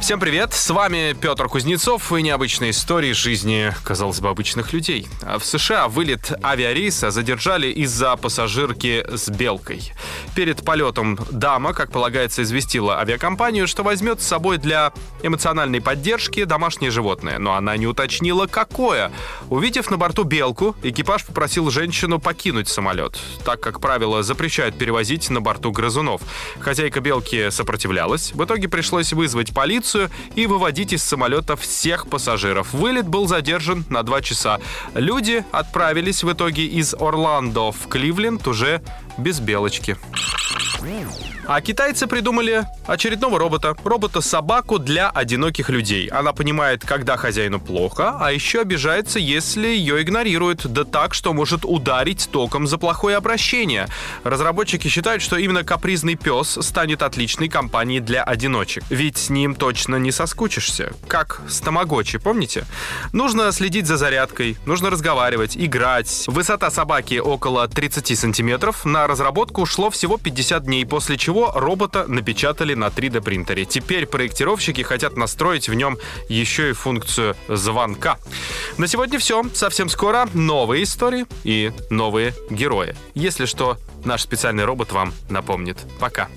Всем привет, с вами Петр Кузнецов и необычные истории жизни, казалось бы, обычных людей. А В США вылет авиарейса задержали из-за пассажирки с белкой. Перед полетом дама, как полагается, известила авиакомпанию, что возьмет с собой для эмоциональной поддержки домашнее животное, но она не уточнила, какое. Увидев на борту белку, экипаж попросил женщину покинуть самолет, так как правила запрещают перевозить на борту грызунов. Хозяйка белки сопротивлялась, в итоге пришлось вызвать полицию и выводить из самолета всех пассажиров. Вылет был задержан на два часа. Люди отправились в итоге из Орландо в Кливленд уже без белочки. А китайцы придумали очередного робота. Робота-собаку для одиноких людей. Она понимает, когда хозяину плохо, а еще обижается, если ее игнорируют. Да так, что может ударить током за плохое обращение. Разработчики считают, что именно капризный пес станет отличной компанией для одиночек. Ведь с ним точно не соскучишься. Как с Тамагочи, помните? Нужно следить за зарядкой, нужно разговаривать, играть. Высота собаки около 30 сантиметров. На разработку ушло всего 50 дней, после чего робота напечатали на 3D принтере. Теперь проектировщики хотят настроить в нем еще и функцию звонка. На сегодня все. Совсем скоро новые истории и новые герои. Если что, наш специальный робот вам напомнит. Пока.